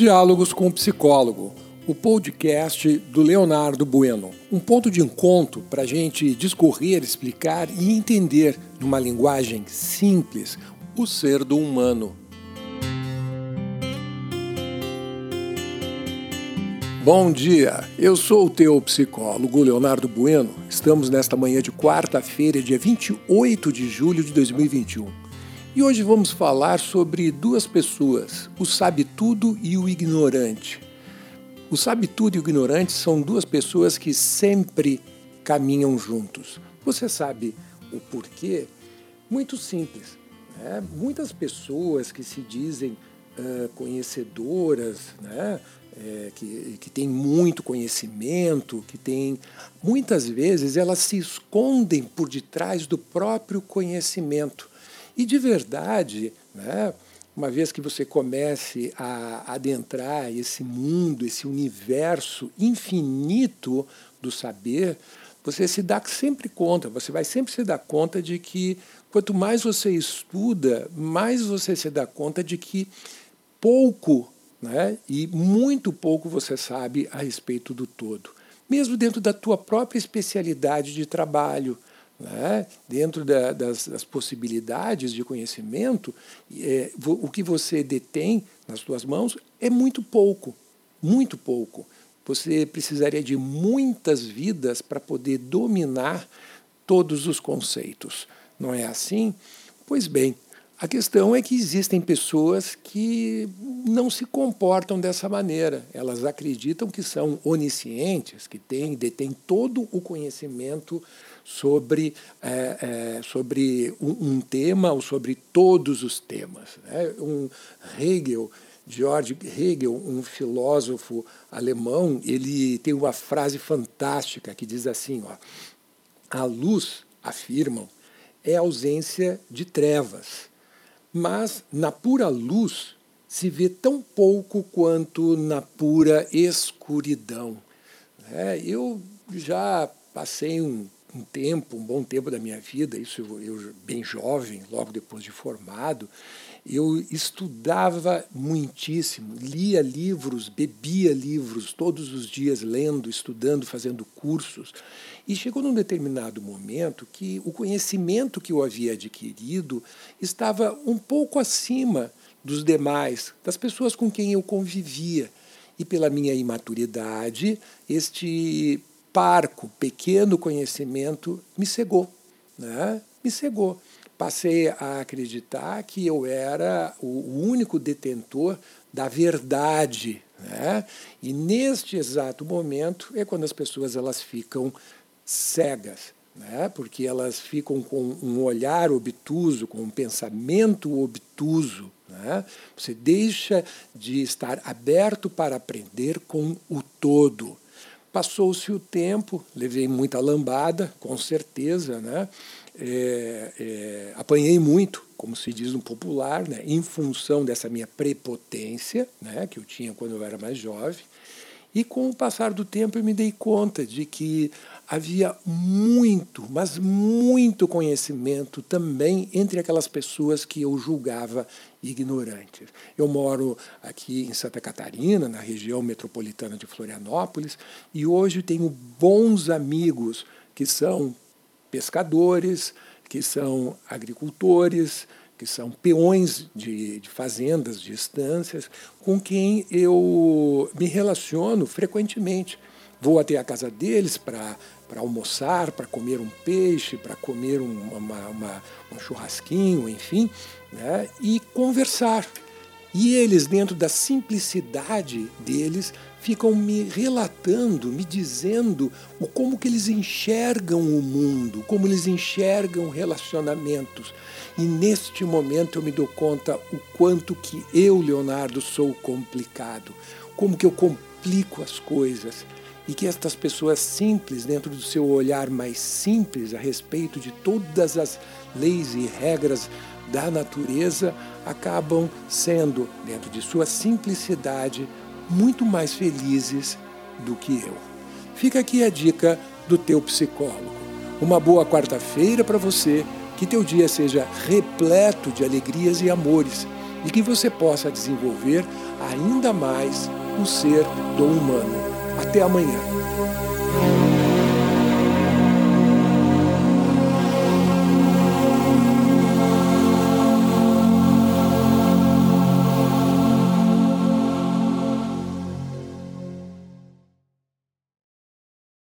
Diálogos com o Psicólogo, o podcast do Leonardo Bueno. Um ponto de encontro para a gente discorrer, explicar e entender, numa linguagem simples, o ser do humano. Bom dia, eu sou o teu psicólogo Leonardo Bueno. Estamos nesta manhã de quarta-feira, dia 28 de julho de 2021. E hoje vamos falar sobre duas pessoas, o sabe-tudo e o ignorante. O sabe-tudo e o ignorante são duas pessoas que sempre caminham juntos. Você sabe o porquê? Muito simples. Né? Muitas pessoas que se dizem uh, conhecedoras, né? É, que, que têm muito conhecimento, que têm. Muitas vezes elas se escondem por detrás do próprio conhecimento. E de verdade, né, uma vez que você comece a adentrar esse mundo, esse universo infinito do saber, você se dá sempre conta, você vai sempre se dar conta de que quanto mais você estuda, mais você se dá conta de que pouco né, e muito pouco você sabe a respeito do todo. Mesmo dentro da tua própria especialidade de trabalho, né? dentro da, das, das, possibilidades de conhecimento, é, o que você detém nas suas mãos é muito pouco, muito pouco. Você precisaria de muitas vidas para poder dominar todos os conceitos. Não é assim? Pois bem, a questão é que existem pessoas que não se comportam dessa maneira. Elas acreditam que são oniscientes, que têm, detêm todo o conhecimento sobre, é, é, sobre um, um, tema ou sobre todos os temas. Né? Um Hegel, George Hegel, um filósofo alemão, ele tem uma frase fantástica que diz assim: ó, a luz, afirmam, é ausência de trevas mas na pura luz se vê tão pouco quanto na pura escuridão. É, eu já passei um, um, tempo, um bom tempo da minha vida, isso eu, eu bem jovem, logo depois de formado, eu estudava muitíssimo, lia livros, bebia livros, todos os dias lendo, estudando, fazendo cursos. E chegou num determinado momento que o conhecimento que eu havia adquirido estava um pouco acima dos demais, das pessoas com quem eu convivia. E pela minha imaturidade, este parco, pequeno conhecimento me cegou. Né? Me cegou passei a acreditar que eu era o único detentor da verdade. Né? E neste exato momento é quando as pessoas elas ficam cegas, né? porque elas ficam com um olhar obtuso, com um pensamento obtuso. Né? Você deixa de estar aberto para aprender com o todo. Passou-se o tempo, levei muita lambada, com certeza, né? é, é, apanhei muito, como se diz no popular, né, em função dessa minha prepotência, né, que eu tinha quando eu era mais jovem. E com o passar do tempo eu me dei conta de que havia muito, mas muito conhecimento também entre aquelas pessoas que eu julgava ignorantes. Eu moro aqui em Santa Catarina, na região metropolitana de Florianópolis, e hoje tenho bons amigos que são pescadores, que são agricultores, que são peões de, de, fazendas, de estâncias, com quem eu me relaciono frequentemente. Vou até a casa deles para almoçar, para comer um peixe, para comer um, uma, uma, um churrasquinho, enfim, né? e conversar. E eles, dentro da simplicidade deles, ficam me relatando, me dizendo o como que eles enxergam o mundo, como eles enxergam relacionamentos. E neste momento eu me dou conta o quanto que eu, Leonardo, sou complicado, como que eu complico as coisas e que estas pessoas simples, dentro do seu olhar mais simples a respeito de todas as leis e regras da natureza acabam sendo, dentro de sua simplicidade, muito mais felizes do que eu. Fica aqui a dica do teu psicólogo. Uma boa quarta-feira para você, que teu dia seja repleto de alegrias e amores e que você possa desenvolver ainda mais o ser do humano. Até amanhã.